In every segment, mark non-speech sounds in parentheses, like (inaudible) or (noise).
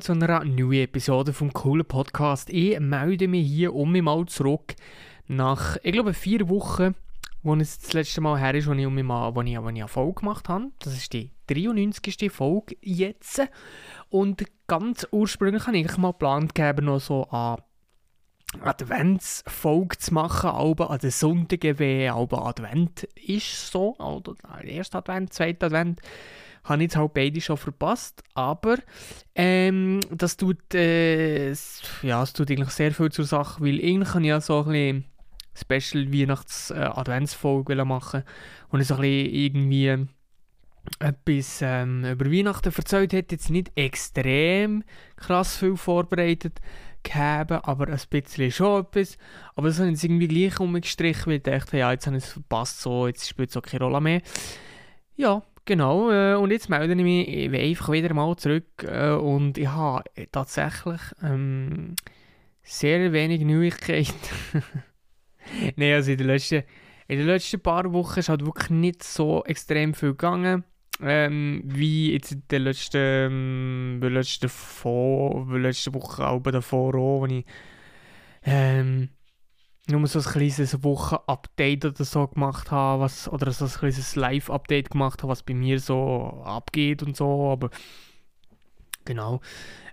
Willkommen zu einer neuen Episode vom coolen Podcast. Ich melde mich hier um mich mal zurück nach, ich glaube, vier Wochen, wo es das letzte Mal her ist, wo ich um mich mal, wo ich, wo ich eine Folge gemacht habe. Das ist die 93. Folge jetzt. Und ganz ursprünglich habe ich mal geplant, noch so an Adventsfolge zu machen, aber an den Sonntagen, aber Advent ist so, oder erster Advent, zweiter Advent, habe jetzt halt beide schon verpasst, aber ähm, das tut, äh, ja, es tut eigentlich sehr viel zur Sache, weil eigentlich kann ich ja so ein bisschen Special Weihnachts-Adventsfolge äh, machen und so ein bisschen irgendwie etwas ähm, über Weihnachten erzählt hat, jetzt nicht extrem krass viel vorbereitet gehabt, aber ein bisschen schon etwas. Aber das habe ich irgendwie gleich umgestrichen, weil ich dachte, ja, jetzt habe ich es verpasst, so, jetzt spielt es auch keine Rolle mehr. Ja, genau. Äh, und jetzt melde ich mich einfach wieder mal zurück äh, und ich habe tatsächlich ähm, sehr wenig Neuigkeiten. (laughs) Nein, also in den letzten, in den letzten paar Wochen ist halt wirklich nicht so extrem viel gegangen. Ähm, wie jetzt in der letzten, ähm, letzten, davor auch, wo ich ähm, nur so ein kleines Wochen-Update oder so gemacht habe, was, oder so ein kleines Live-Update gemacht habe, was bei mir so abgeht und so, aber genau.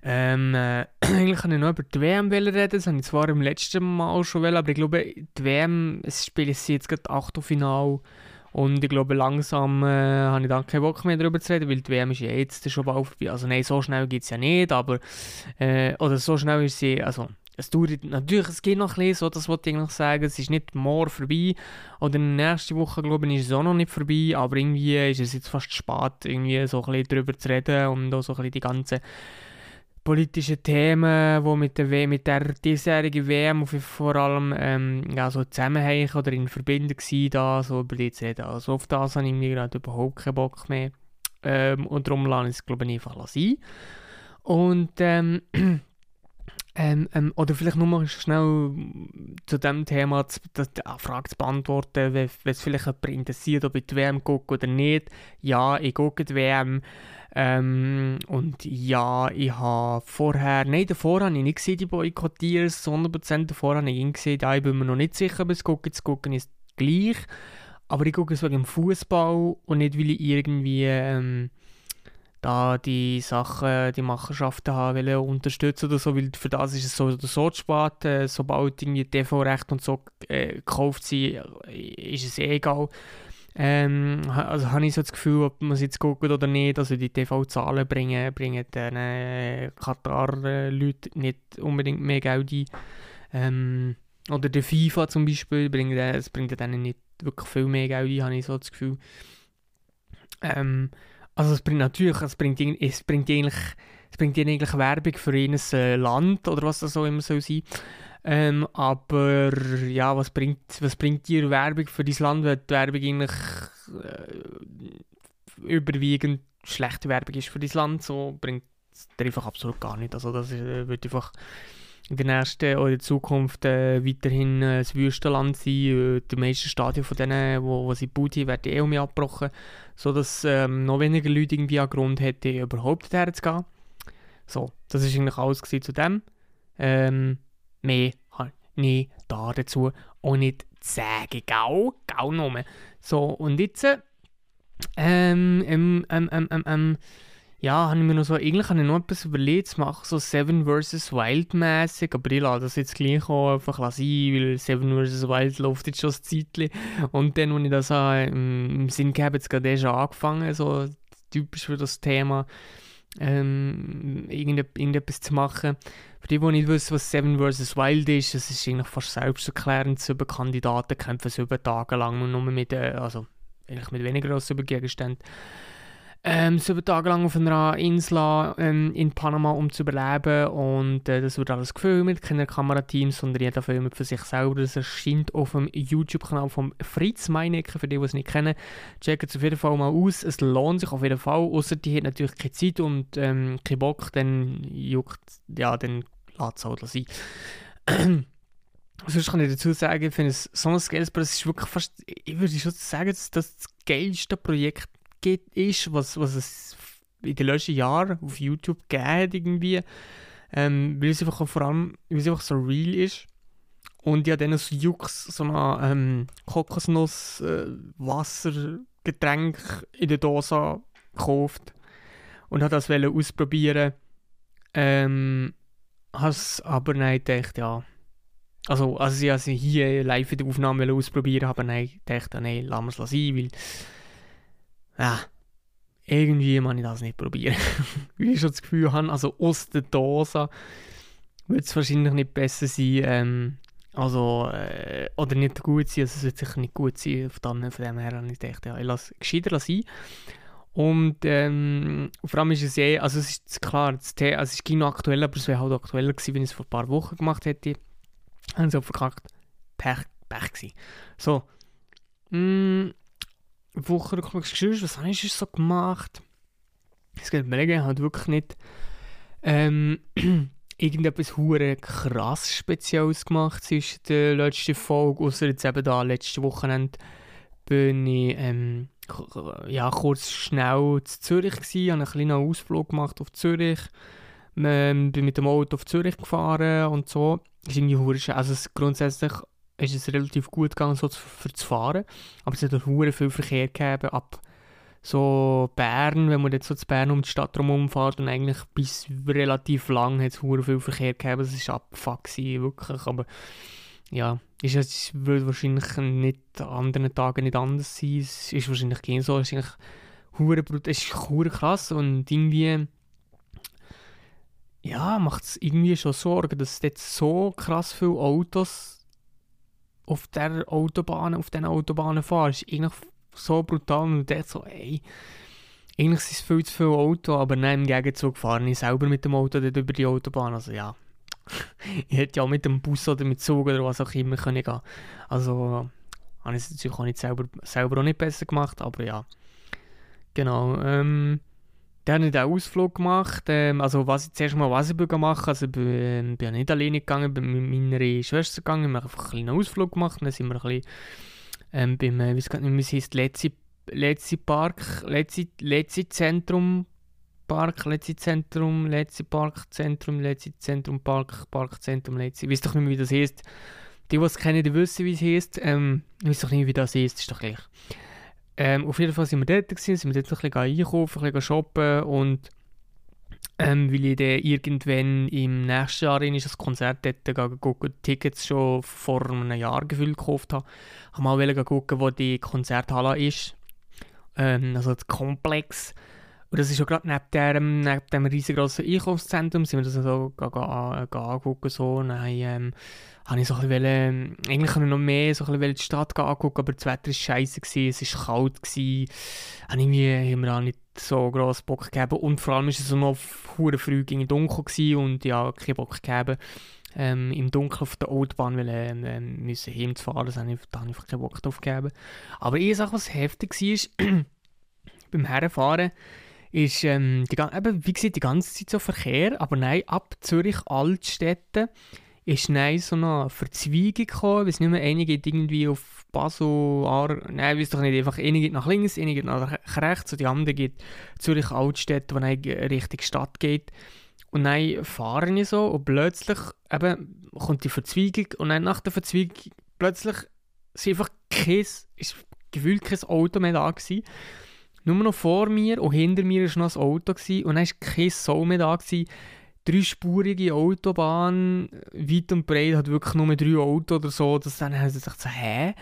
Ähm, äh, (clears throat) eigentlich kann ich noch über die WM reden, das habe ich zwar im letzten Mal schon wollen, aber ich glaube, die WM, es spielt jetzt gerade Achtelfinale und ich glaube, langsam äh, habe ich dann keinen Bock mehr darüber zu reden, weil die WM ist ja jetzt schon bald vorbei. Also nein, so schnell geht es ja nicht, aber äh, oder so schnell ist sie, also es dauert natürlich, es geht noch ein bisschen, so, das wollte ich eigentlich sagen, es ist nicht morgen vorbei oder nächste Woche, glaube ich, ist es auch noch nicht vorbei, aber irgendwie ist es jetzt fast spät, irgendwie so ein bisschen darüber zu reden und auch so ein bisschen die ganzen politischen Themen, die mit der, mit der diesjährigen WM vor allem ähm, ja, so zusammenhängen oder in Verbindung sind, da, so über die zu. Also auf das habe ich mir gerade überhaupt keinen Bock mehr. Ähm, und darum lasse ich es, glaube ich, einfach sein. Und ähm, (clears throat) ähm, ähm, oder vielleicht nur mal schnell zu dem Thema zu, die Frage zu beantworten, wenn es vielleicht jemand interessiert, ob ich die WM gucke oder nicht. Ja, ich gucke die WM. Ähm, und ja, ich habe vorher, nein, davor habe ich nicht gesehen, die Boykottiers, 100% davor habe ich ihn gesehen, da bin mir noch nicht sicher, ob es gucken, zu gucken ist gleich, aber ich gucke es wegen dem Fußball und nicht, weil ich irgendwie ähm, da die Sachen, die Machenschaften haben unterstützen oder so, weil für das ist es so oder so zu spät, äh, sobald irgendwie TV-Recht und so äh, gekauft sind, ist es eh egal. Ähm, also habe ich so das Gefühl, ob man es jetzt guckt oder nicht, also die TV-Zahlen bringen, bringen den äh, Katar-Leuten nicht unbedingt mehr Geld ein. Ähm, oder der FIFA zum Beispiel, bringt, es bringt denen nicht wirklich viel mehr Geld ein, habe ich so das Gefühl. Ähm, also es bringt natürlich, es bringt, es bringt eigentlich, es bringt eigentlich Werbung für ein äh, Land oder was das so immer soll sein. Ähm, aber ja, was bringt, was bringt dir Werbung für dein Land, wenn die Werbung eigentlich äh, überwiegend schlechte Werbung ist für dein Land, so bringt es dir einfach absolut gar nicht. Also das äh, wird einfach in der nächsten oder in Zukunft äh, weiterhin äh, das Wüstenland sein. Äh, die meisten Stadien von denen, wo, wo sie gebaut haben, werden eh um mich abgebrochen, sodass ähm, noch weniger Leute irgendwie einen Grund hätten, überhaupt dorthin zu gehen. So, das war eigentlich alles zu dem. Ähm, mehr habe ich da dazu auch nicht zu sagen. Gau, gau nur. So, und jetzt, ähm, ähm, ähm, ähm, ähm, ähm ja, habe ich mir noch so, eigentlich habe ich noch etwas überlegt zu machen, so Seven vs. Wild mäßig, aber ich lasse das jetzt gleich auch einfach sein, weil Seven vs. Wild läuft jetzt schon ein Zeitchen. Und dann, als ich das habe, im, im Sinn gehabt, jetzt gerade schon angefangen, so typisch für das Thema, ähm, irgendetwas zu machen. Für die, die nicht wissen, was Seven vs. Wild ist, es ist eigentlich fast selbsterklärend, über Kandidaten kämpfen sie über Tage lang und nur mit, äh, also eigentlich mit weniger als über Gegenständen ähm, sieben Tage lang auf einer Insel ähm, in Panama, um zu überleben. Und äh, das wird alles gefilmt, keine Kamerateams, sondern jeder filmt für sich selber. Das erscheint auf dem YouTube-Kanal von Fritz Meinecke, für die, die es nicht kennen. Checkt es auf jeden Fall mal aus. Es lohnt sich auf jeden Fall, außer die hat natürlich keine Zeit und ähm, keinen Bock, dann juckt, ja, dann lässt es halt sein. (clears throat) Sonst kann ich dazu sagen, ich finde es so ein geiles Projekt, es ist wirklich fast, ich würde schon sagen, das das geilste Projekt gibt, ist, was, was es in den letzten Jahren auf YouTube gegeben irgendwie. Ähm, weil es einfach vor allem weil es einfach so real ist. Und ich habe dann so Jux, so ein ähm, Kokosnuss-Wassergetränk äh, in der Dose gekauft und habe das ausprobieren. Ähm, has aber nein gedacht, ja. Also, also ich also hier live in der Aufnahme ausprobieren, aber nein, dachte, nein, lassen wir es sein, weil ja, irgendwie kann ich das nicht probieren. (laughs) Weil ich schon das Gefühl habe, also aus der Dose wird es wahrscheinlich nicht besser sein, ähm, also, äh, oder nicht gut sein, also es wird sicher nicht gut sein, von von dem her habe ich gedacht, ja, ich lasse gescheiter sein. Und ähm, vor allem ist es eh, also es ist klar, das Thema, also es ist noch aktuell, aber es wäre halt aktueller gewesen, wenn ich es vor ein paar Wochen gemacht hätte. Haben sie auch verkackt. Pech, Pech gewesen. So. Mm, Wochenrückblick was habe ich so gemacht? Es geht mir ich halt wirklich nicht ähm, (clears throat) irgendetwas hure krass Spezielles gemacht zwischen der letzten Folge, außer jetzt eben da letzte Wochenende bin ich ähm, ja, kurz schnell zu Zürich gewesen, habe einen kleinen Ausflug gemacht auf Zürich, ähm, bin mit dem Auto auf Zürich gefahren und so. Ist irgendwie hure also grundsätzlich ist es relativ gut gegangen, so zu, für zu fahren. Aber es hat auch viel Verkehr gegeben ab so Bern, wenn man jetzt so zu Bern um die Stadt herum fährt und eigentlich bis relativ lang hat es viel Verkehr gegeben. Das war abfuck, wirklich. Aber ja, es würde wahrscheinlich nicht an anderen Tagen nicht anders sein. Es ist wahrscheinlich kein so. Es ist eigentlich es ist krass und irgendwie ja, macht es irgendwie schon Sorgen, dass es jetzt so krass viele Autos auf der Autobahn, auf den Autobahnen fahren, eigentlich so brutal und denkst so, ey, eigentlich sind es viel zu viele Autos, aber nein, im Gegenzug fahre ich selber mit dem Auto dort über die Autobahn, also ja. (laughs) ich hätte ja auch mit dem Bus oder mit Zug oder was auch immer können gehen. Also, habe ich es natürlich auch nicht selber, selber auch nicht besser gemacht, aber ja. Genau, ähm, dann habe ich den Ausflug gemacht. Ähm, also was ich zuerst mal was ich machen also bin, ähm, bin nicht alleine gegangen, bin mit meiner Schwester gegangen, wir haben einfach einen kleinen Ausflug gemacht. Dann sind wir ein bisschen ähm, beim, äh, wie es nicht, wie heißt, Letzi, Letzi Park, Letzi, Letzi Zentrum Park, Letzi Zentrum, Letzi Park Zentrum, Letzi Zentrum Park, Zentrum, Letzi. Weiß doch nicht mehr, wie das heißt. Die, die es kennen, die wissen, wie es heißt. Ähm, ich weiß doch nicht, wie das heißt, ist doch gleich. Ähm, auf jeden Fall sind wir dort, gewesen, sind wir dort ein bisschen einkaufen, ein bisschen shoppen und ähm, weil ich dann irgendwann im nächsten Jahr in das Konzert dort gucken, Tickets schon vor einem Jahr gefühlt gekauft habe, habe mal gucken, wo die Konzerthalle ist. Ähm, also das Komplex. Und das ist ja gerade neben dem, neben dem riesengroßen Einkaufszentrum, sind wir das so angucken. So. Dann ähm, habe ich so ein bisschen, ähm, eigentlich noch mehr so ein die Stadt angucken, aber das Wetter war scheiße, es war kalt, gewesen, habe mir auch nicht so gross Bock gegeben und vor allem war es noch hure früh gegen dunkel gewesen und ja, keinen Bock gegeben. Ähm, im Dunkeln auf der Autobahn weil, ähm, ähm müssen heimzufahren, das habe ich, da habe ich keinen Bock drauf gegeben. Aber eine Sache, was heftig war, (clears throat) beim Herfahren, ist, ähm, die, eben, wie gesagt, die ganze Zeit so Verkehr, aber nein, ab Zürich Altstädte ist nein so eine Verzweigung gekommen, weil nicht mehr eine geht irgendwie auf Basel, Ar nein, weiß doch nicht, einfach eine geht nach links, eine geht nach rechts und die andere geht Zürich Altstädte, wo dann Richtung Stadt geht. Und dann fahre ich so und plötzlich eben kommt die Verzweigung und dann nach der Verzweigung plötzlich ist einfach kein, ist gefühlt kein Auto mehr da gewesen. Nur noch vor mir und hinter mir war noch ein Auto gewesen, und dann war kein Sau mehr da. Gewesen. Dreispurige Autobahn, weit und breit, hat wirklich nur drei Autos oder so. Das dann haben sie sich so, hä?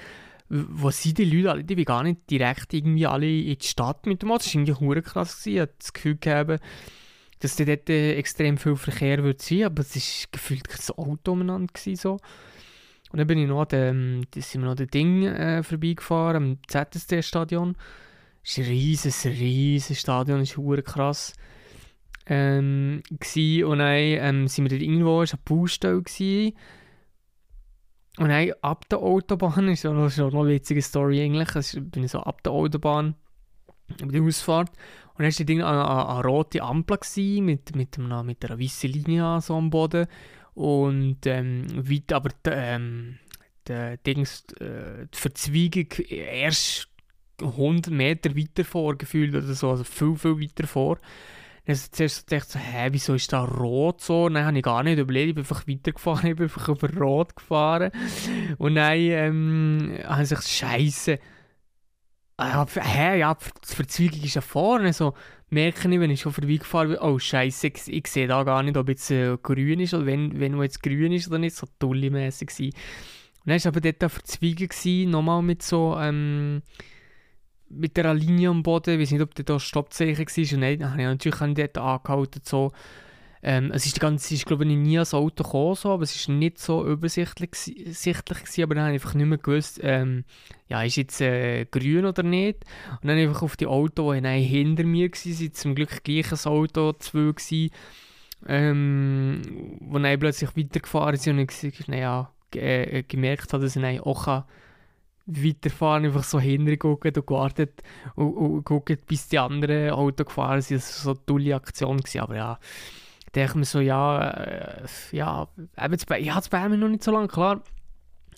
Wo sind die Leute alle? Die will gar nicht direkt irgendwie alle in die Stadt mit dem Auto. Das war irgendwie krass. Gewesen. Ich hatte das Gefühl gehabt, dass dort extrem viel Verkehr wird sein, aber es war gefühlt kein Auto umeinander. Gewesen, so. Und dann bin ich noch dem, sind wir noch an Ding äh, vorbeigefahren, am ZSD-Stadion. Es ist ein riesiges, riesiges Stadion, das ist krass. Ähm, und dann ähm, sind wir dort irgendwo, es war eine Baustelle. Gewesen. Und dann ab der Autobahn, ist auch noch, eine witzige Story eigentlich, also bin ich so ab der Autobahn, über die Ausfahrt, und dann war dort eine, eine, eine rote Ampel gewesen, mit, mit, einer, mit einer weißen Linie so am Boden. Und ähm, weit, aber die, ähm, die, Dings, äh, die Verzweigung erst 100 Meter weiter vor gefühlt oder so, also viel, viel weiter vor. Dann zuerst dachte ich so, hä, wieso ist da rot so? Und dann habe ich gar nicht überlegt, ich bin einfach weitergefahren, (laughs) ich bin einfach über rot gefahren. Und dann ähm, habe ich gesagt, scheiße. Ah, hä, ja, die Verzweigung ist ja vorne. So merke ich, wenn ich schon vorbeigefahren bin, oh scheiße, ich, ich sehe da gar nicht, ob jetzt äh, grün ist oder wenn, wenn jetzt grün ist oder nicht, so tulli-mässig Und dann war aber dort eine Verzweigung, nochmal mit so, ähm, mit der Linie am Boden, ich weiß nicht, ob da Stoppzeichen war, und dann habe ich natürlich dort angehalten, so, ähm, es ist die ganze, ist glaube ich nie als Auto gekommen, so, aber es ist nicht so übersichtlich sichtlich gewesen, aber dann habe ich einfach nicht mehr gewusst, ähm, ja, ist jetzt äh, grün oder nicht. Und dann einfach auf die Auto, die hinter mir waren, zum Glück gleich ein Auto, zwei gewesen, ähm, wo dann plötzlich weitergefahren sind und ich naja, äh, gemerkt habe, dass ich auch weiterfahren, einfach so hintergucken und gewartet und, und, gucken, bis die anderen Auto gefahren sind. Das war so eine tolle Aktion, gewesen, aber ja, denke ich mir so, ja, äh, ja, eben, ich habe es bei mir noch nicht so lange, klar,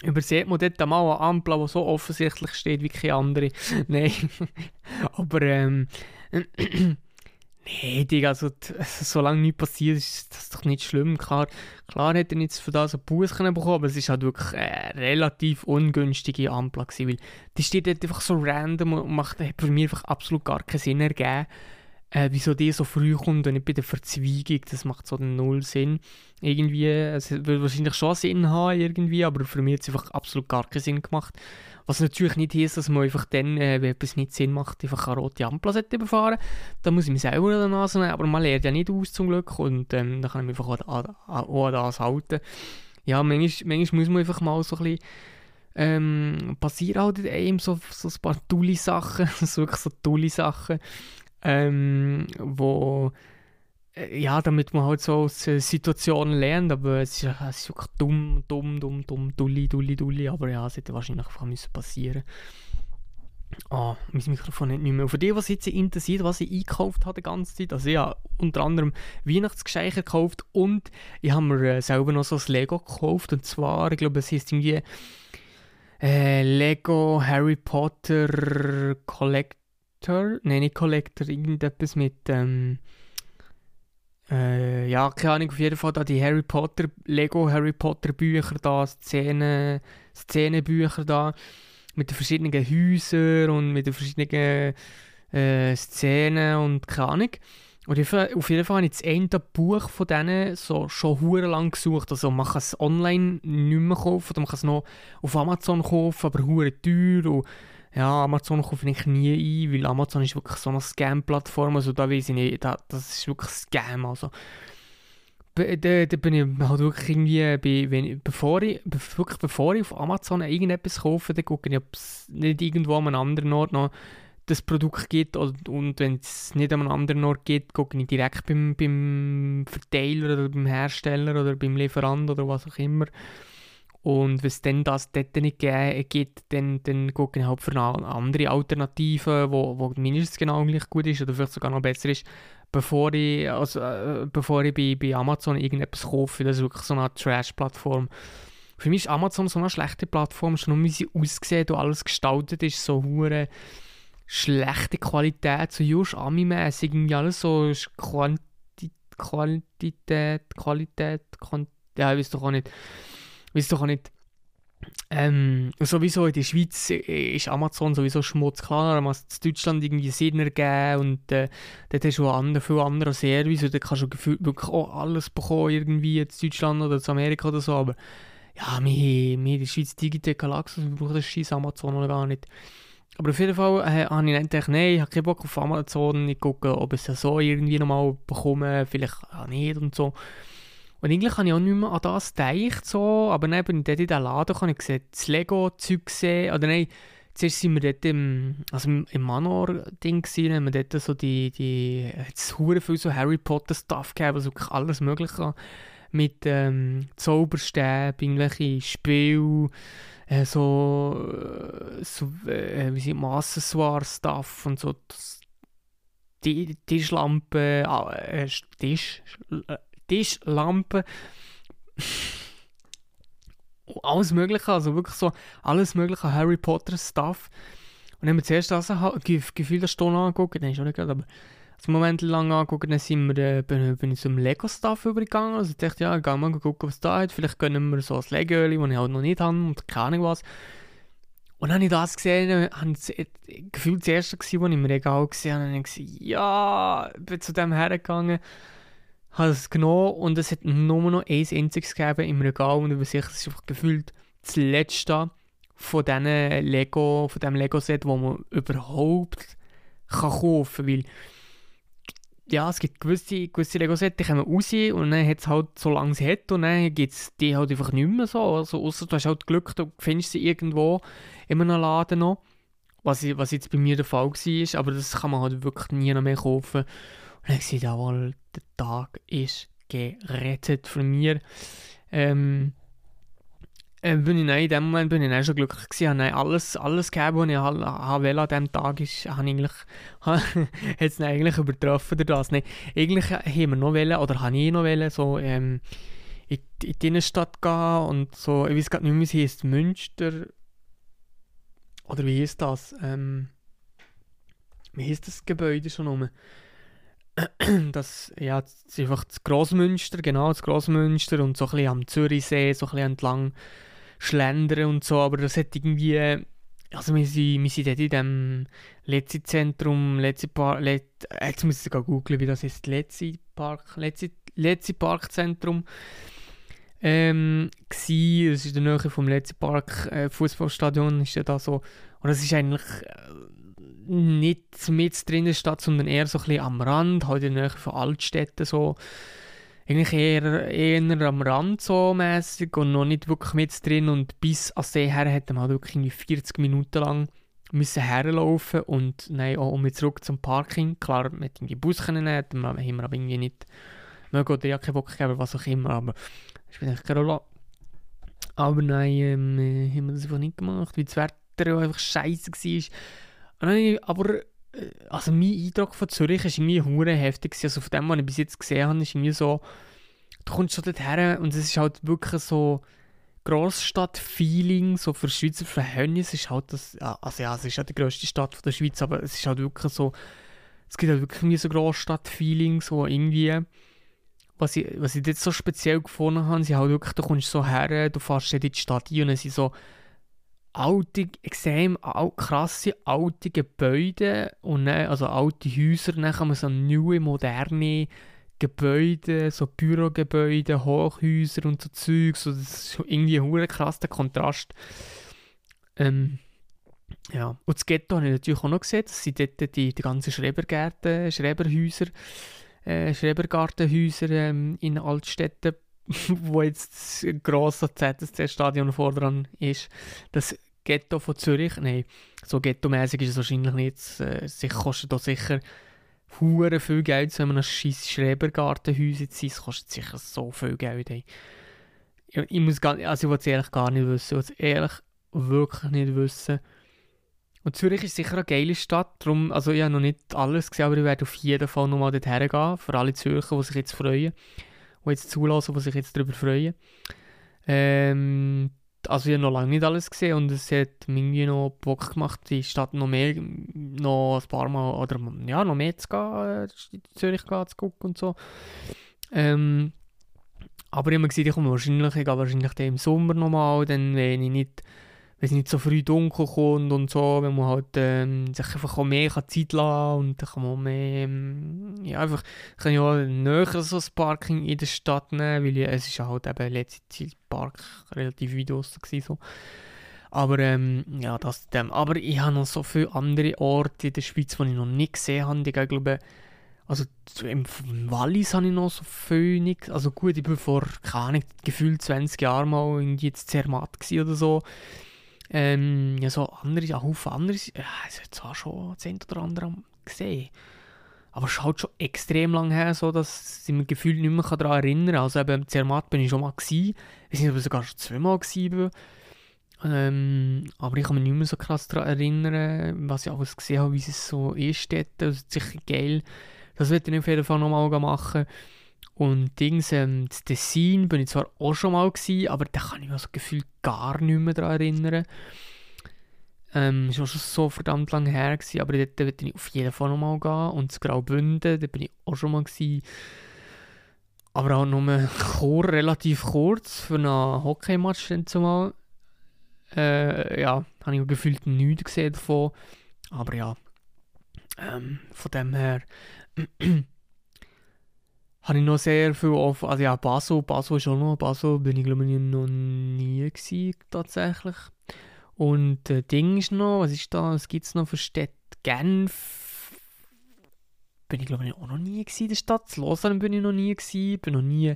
übersieht man dort mal eine Ampel, die so offensichtlich steht wie keine andere. (laughs) Nein, aber ähm, nee, Digga, also, (laughs) solange nichts passiert, ist das doch nicht schlimm. Klar, klar hätte er jetzt für das einen Bus bekommen aber es ist halt wirklich eine relativ ungünstige Ampel gewesen, weil die steht dort einfach so random und macht, hat für mich einfach absolut gar keinen Sinn ergeben äh, wieso die so früh kommt und nicht bei der Verzweigung, das macht so null Sinn. Irgendwie, es würde wahrscheinlich schon Sinn haben irgendwie, aber für mich hat es einfach absolut gar keinen Sinn gemacht. Was natürlich nicht heißt, dass man einfach dann, äh, wenn etwas nicht Sinn macht, einfach eine rote Ampel überfahren. Da muss ich mich selber an der Nase nehmen, aber man lernt ja nicht aus zum Glück. Und ähm, da kann ich mich einfach auch, an das halten. Ja, manchmal, manchmal muss man einfach mal so ein bisschen ähm, passieren halt einem so, so ein paar tolle Sachen, (laughs) so wirklich so tolle Sachen. Ähm, wo ja, damit man halt so aus äh, Situationen lernt, aber es ist, es ist wirklich dumm, dumm, dumm, dumm, dulli, dulli, dulli, aber ja, es hätte wahrscheinlich einfach müssen passieren Ah, oh, mein Mikrofon hat nicht mehr. Für die, was jetzt interessiert, was ich eingekauft habe die ganze Zeit, also ich habe unter anderem Weihnachtsgeschenke gekauft und ich habe mir äh, selber noch so ein Lego gekauft und zwar, ich glaube, es heißt irgendwie äh, Lego Harry Potter Collect Collector, nein, nicht Collector, irgendetwas mit, ähm, äh, ja, keine Ahnung, auf jeden Fall da die Harry Potter, Lego Harry Potter Bücher da, Szenen, Szenenbücher da, mit den verschiedenen Häusern und mit den verschiedenen äh, Szenen und keine Ahnung. Und auf jeden Fall habe ich das eine Buch von denen so schon hure lang gesucht. Also man kann es online nicht mehr kaufen, oder man kann es noch auf Amazon kaufen, aber hure teuer und ja, Amazon kaufe ich nie ein, weil Amazon ist wirklich so eine Scam-Plattform, also da weiß ich nicht, da, das ist wirklich Scam, also. Da, da bin ich halt wirklich irgendwie, bei, wenn, bevor, ich, wirklich bevor ich auf Amazon irgendetwas kaufe, dann gucke ich, ob es nicht irgendwo an einem anderen Ort noch das Produkt gibt. Und, und wenn es nicht an einem anderen Ort gibt, gucke ich direkt beim, beim Verteiler oder beim Hersteller oder beim Lieferant oder was auch immer und wenn es dann das dort nicht gibt, dann, dann gucke ich halt für eine andere Alternative, wo, wo mindestens genau gleich gut ist oder vielleicht sogar noch besser ist, bevor ich, also, äh, bevor ich bei, bei Amazon irgendetwas kaufe. Das ist wirklich so eine Trash-Plattform. Für mich ist Amazon so eine schlechte Plattform, schon nur wie sie aussieht und alles gestaltet ist, so hure schlechte Qualität, so just Ami-mässig, irgendwie alles so Quantität, Qualität, Qualität, Quantität, ja, ich weiß doch auch nicht weiß doch auch nicht. Ähm, sowieso in der Schweiz ist Amazon sowieso Schmutz. Klar, man muss in Deutschland irgendwie Sinn ergeben und äh, dort hast du einen viel anderen Service und da kannst du gefühlt wirklich auch alles bekommen, irgendwie in Deutschland oder in Amerika oder so, aber ja, wir, wir in der Schweiz Digitec Galaxus, wir brauchen das scheiß Amazon oder gar nicht. Aber auf jeden Fall äh, habe ich gedacht, nein, ich habe keinen Bock auf Amazon, ich gucke, ob ich es so irgendwie nochmal bekomme, vielleicht auch nicht und so. Und eigentlich habe ich auch nicht mehr an das gedacht, so, aber dann bin ich dort in den Laden und ich gesehen, das Lego-Zeug gesehen, oder nein, zuerst sind wir dort im, also im, Manor-Ding gewesen, haben wir dort so die, die, jetzt viel so Harry Potter-Stuff gegeben, also wirklich alles mögliche mit ähm, Zauberstäben, irgendwelche Spiele, äh, so, äh, so äh, wie sind Accessoire-Stuff und so, das, die Tischlampe, äh, Tisch, äh, Tischlampen. alles mögliche, also wirklich so alles mögliche Harry Potter Stuff. Und dann haben wir zuerst das Gefühl der Stunde angeguckt, ist auch nicht gerade, aber einen Moment lang angeguckt, dann sind wir, äh, bin, bin ich zum Lego-Stuff übergegangen. Also ich dachte, ja, gehen wir mal gucken, was da hat. Vielleicht können wir so ein Lego, das ich halt noch nicht habe und keine Ahnung was. Und dann habe ich das gesehen, habe ich gefühlt das erste gewesen, als ich im Regal gesehen habe, und dann gesagt, ja, bin zu dem hergegangen, habe es genommen und es hat nur noch ein einziges gegeben im Regal und über sich, es ist einfach gefühlt das letzte von diesen Lego, von dem Lego-Set, wo man überhaupt kann kaufen kann, weil ja, es gibt gewisse, gewisse Lego-Sets, die kommen raus und dann hat es halt, so lange es hat, und dann gibt es die halt einfach nicht mehr so. Also, außer du hast halt Glück, du findest sie irgendwo in einem Laden noch. Was, was jetzt bei mir der Fall war, aber das kann man halt wirklich nie noch mehr kaufen. Und dann gesagt, jawohl, der Tag ist gerettet von mir. Ähm, äh, bin ich, nein, in dem Moment bin ich dann schon glücklich gewesen. Nein, alles, alles gegeben, was ich wollte an diesem Tag, ist, habe eigentlich, (laughs) hat es eigentlich übertroffen durch das. Nein, eigentlich haben wir noch wollen, oder habe ich noch wollen, so ähm, in, in die Innenstadt gehen und so, ich weiß gar nicht mehr, wie es heisst, Münster, oder wie ist das? Ähm, wie heißt das Gebäude schon nochmal? (clears throat) das, ja, das ist einfach das Grossmünster, genau, das Grossmünster und so ein bisschen am Zürichsee, so ein bisschen entlang schlendern und so, aber das hat irgendwie, also wir sind, wir sind dort in dem Letzi-Zentrum, Letzi-Park, Let, jetzt muss ich googeln, wie das ist, Letzi-Park, Letzi, Letzi-Park-Zentrum ähm, gsi, das ist in der Nähe vom Letzi-Park, äh, Fußballstadion ist ja da so, und das ist eigentlich äh, nicht mit drin Stadt, sondern eher so ein bisschen am Rand, halt in der Nähe von Altstädten so, eigentlich eher, eher am Rand so mäßig und noch nicht wirklich mit drin und bis an See her hätte man halt wirklich 40 Minuten lang müssen herlaufen und nein, auch um zurück zum Parking. Klar, mit dem Bus können nehmen, haben wir aber irgendwie nicht mögen oder ja keinen Bock gegeben, was auch immer, aber ich bin echt keine Rolle. Aber nein, ähm, äh, haben wir das einfach nicht gemacht, weil das Wetter einfach scheiße war. Und aber äh, also mein Eindruck von Zürich ist irgendwie hure heftig. Also von dem, was ich bis jetzt gesehen habe, ist irgendwie so, du kommst schon dorthin und es ist halt wirklich so Großstadt-Feeling, so für Schweizer Verhältnisse ist halt das, also ja, es ist ja die grösste Stadt der Schweiz, aber es ist halt wirklich so, es gibt halt wirklich irgendwie so Großstadt-Feeling, so irgendwie, was ich, was ich jetzt so speziell gefunden habe, sie halt wirklich, du kommst so her, du fährst in die Stadt ein und es sind so alte, extrem krasse alte Gebäude und also alte Häuser, dann kann man so neue, moderne Gebäude, so Bürogebäude, Hochhäuser und so Zeugs, so, das ist irgendwie ein krass der Kontrast. Ähm, ja, und das Ghetto habe ich natürlich auch noch gesehen, das sind dort die, die ganzen Schrebergärten, Schreberhäuser, äh, Schrebergartenhäuser ähm, in Altstädten (laughs) wo jetzt das grosse ZSC-Stadion vordran ist. Das Ghetto von Zürich. Nein, so ghetto-mäßig ist es wahrscheinlich nicht. Es kostet da sicher hure viel Geld, wenn man ein scheiß Schrebergartenhäuser zieht. Es kostet sicher so viel Geld. Ey. Ich, ich muss gar, also ich will es ehrlich gar nicht wissen. Ich will es ehrlich wirklich nicht wissen. Und Zürich ist sicher eine geile Stadt. Darum, also ich habe noch nicht alles gesehen, aber ich werde auf jeden Fall nochmal dorthin gehen. Für alle Zürcher, die sich jetzt freuen. Die jetzt zulassen, die sich jetzt darüber freuen. Ähm, also ich habe noch lange nicht alles gesehen und es hat mir noch Bock gemacht, die Stadt noch mehr, noch ein paar Mal, oder ja, noch mehr zu gehen, in Zürich gehen, zu gucken und so. Ähm, aber ich habe mir gesagt, ich komme wahrscheinlich, ich gehe wahrscheinlich im Sommer nochmal, dann wenn ich nicht es nicht so früh dunkel kommt und so, wenn man halt ähm, sich einfach auch mehr Zeit lassen und dann kann man mehr, ähm, ja einfach, kann ja näher so ein Parking in der Stadt nehmen, weil es ist halt eben letzte Zeit Park relativ weit draussen so. Aber ähm, ja, das dem. Aber ich habe noch so viele andere Orte in der Schweiz, die ich noch nicht gesehen habe. Ich glaube, also im Wallis habe ich noch so viel nicht. Also gut, ich war vor, keine Ahnung, gefühlt 20 Jahren mal irgendwie jetzt Zermatt oder so. Ähm, ja, so andere, ja, Haufen andere, ja, es hat zwar schon das eine oder andere gesehen, aber es ist halt schon extrem lang her, so dass ich mich gefühlt nicht mehr daran erinnern kann. Also eben, Zermatt bin ich schon mal gewesen, ich weiß ich sogar schon zweimal gewesen ähm, aber ich kann mich nicht mehr so krass daran erinnern, was ich alles gesehen habe, wie es so ist dort. Das ist sicher geil. Das werde ich auf jeden Fall nochmal machen. Und Dings, ähm, das Design bin ich zwar auch schon mal gewesen, aber da kann ich mich so gefühlt gar nicht mehr daran erinnern. Ähm, ist auch schon so verdammt lange her gewesen, aber dort würde ich auf jeden Fall nochmal gehen. Und das Graubünden, da bin ich auch schon mal gewesen. Aber auch nur kur, relativ kurz für einen Hockeymatch dann zumal. Äh, ja, habe ich gefühlt nichts gesehen davon. Aber ja, ähm, von dem her habe ich noch sehr viel auf. Also ja, Basel, Basel ist auch noch. Basel bin ich glaube ich noch nie gewesen, tatsächlich. Und äh, Ding ist noch, was ist da? Was gibt es noch für Städte? Genf. Bin ich glaube ich auch noch nie gewesen in der Stadt. Lausanne bin ich noch nie gewesen. Bin noch nie.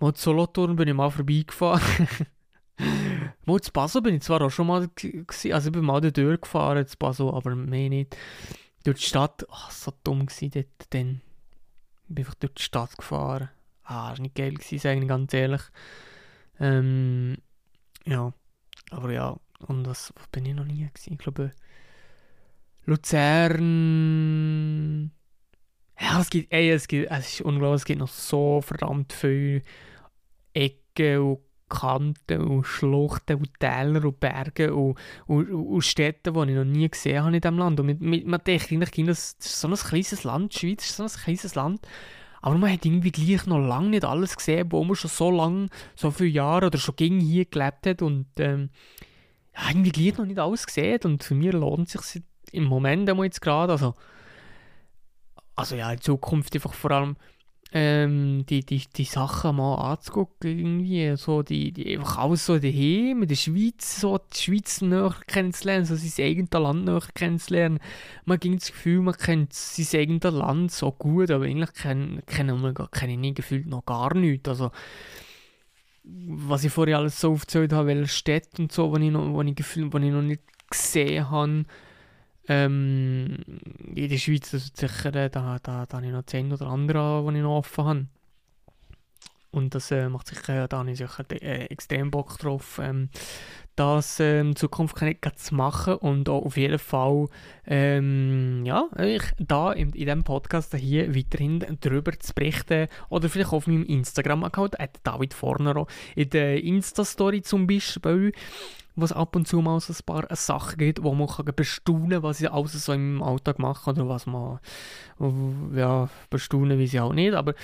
Mal zu Solothurn bin ich mal vorbeigefahren. (laughs) mal zu Basel bin ich zwar auch schon mal gewesen. Also ich bin mal dort gefahren zu Basel, aber mehr nicht. Durch die Stadt. Ach, so dumm gewesen dort dann. Ich bin einfach durch die Stadt gefahren. Ah, das war nicht geil, gewesen, eigentlich ganz ehrlich. Ähm, ja, aber ja, und das bin ich noch nie gewesen. Ich glaube, Luzern. Ja, es gibt, ey, es gibt, es ist unglaublich, es gibt noch so verdammt viele Ecken und Kanten und Schluchten und Täler und Berge und, und, und Städte, die ich noch nie gesehen habe in diesem Land. Und mit, mit, man denkt eigentlich, das ist so ein kleines Land, die Schweiz ist so ein kleines Land, aber man hat irgendwie gleich noch lange nicht alles gesehen, wo man schon so lange, so viele Jahre oder schon gegen hier gelebt hat. Und ähm, ja, irgendwie gleich noch nicht alles gesehen. Und für mich lohnt es sich im Moment jetzt gerade, also also ja, in Zukunft einfach vor allem ähm, die, die, die Sachen mal anzugucken, irgendwie, so die, die einfach alles so daheim, in der Schweiz, so die Schweiz näher kennenzulernen, so sein eigenes Land näher kennenzulernen. Man hat das Gefühl, man kennt sein eigenes Land so gut, aber eigentlich kennen kenn, kenn, ich nie gefühlt noch gar nichts, also was ich vorher alles so aufgezählt habe, welche Städte und so, wo ich ich, ich noch nicht gesehen habe, ähm, in der Schweiz das sicher, äh, da, da, da habe ich noch 10 oder andere, die ich noch offen habe. Und das äh, macht sicher, da habe ich sicher äh, extrem Bock drauf, ähm, das ähm, in Zukunft zu machen und auch auf jeden Fall ähm, ja, ich da in, in diesem Podcast hier weiterhin darüber zu berichten oder vielleicht auf meinem Instagram-Account, David Fornero, in der Insta-Story zum Beispiel wo es ab und zu mal so ein paar Sachen gibt, wo man kann bestaunen was ich alles so im Alltag mache oder was man ja, bestaunen wie sie auch nicht, aber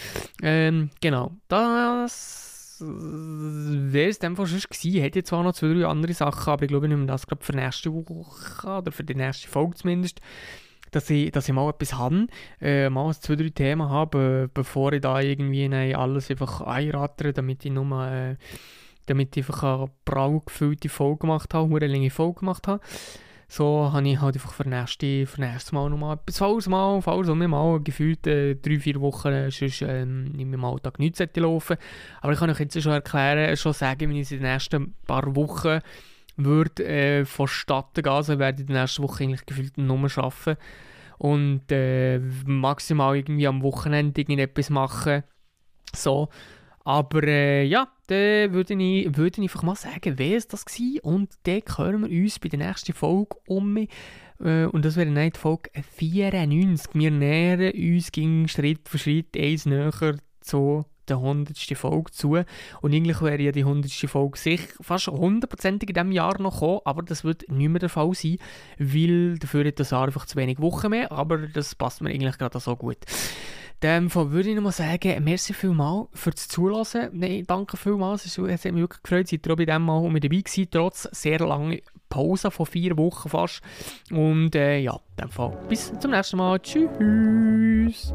ähm, genau, das wäre es dann schon gewesen. Hätte zwar noch zwei, drei andere Sachen, aber ich glaube, ich nehme das gerade für nächste Woche oder für die nächste Folge zumindest dass ich, dass ich mal etwas habe, äh, mal zwei, drei Themen habe, äh, bevor ich da irgendwie nein, alles einfach einrattere, damit ich nur äh, damit ich einfach eine prall gefüllte Folge gemacht habe, eine lange Folge gemacht habe. So habe ich halt einfach für nächste, für nächstes Mal nochmal etwas falls mal, falls um mal. Gefühlt äh, drei, vier Wochen äh, sonst ähm, in meinem Alltag nichts laufen. Aber ich kann euch jetzt schon erklären, schon sagen, wenn ich in den nächsten paar Wochen würde äh, vonstatten gehen, also werde ich in der nächsten Woche eigentlich gefühlt nur arbeiten. Und äh, maximal irgendwie am Wochenende irgendetwas machen. So, aber äh, ja, dann würde ich, würde ich einfach mal sagen, wer es das war. Und dann hören wir uns bei der nächsten Folge um. Äh, und das wäre dann die Folge 94. Wir nähern uns ging Schritt für Schritt eins näher zu der 100. Folge zu. Und eigentlich wäre ja die 100. Folge sich fast hundertprozentig in diesem Jahr noch kommen, aber das wird nicht mehr der Fall sein, weil dafür hat das Jahr einfach zu wenig Wochen mehr, aber das passt mir eigentlich gerade so gut dem Fall würde ich nochmal sagen, merci vielmal für das Zulassen. Nein, danke vielmals, es hat mich wirklich gefreut, seid ihr auch bei dem Mal mit dabei gewesen, trotz sehr langer Pause von vier Wochen fast. Und äh, ja, in bis zum nächsten Mal. Tschüss.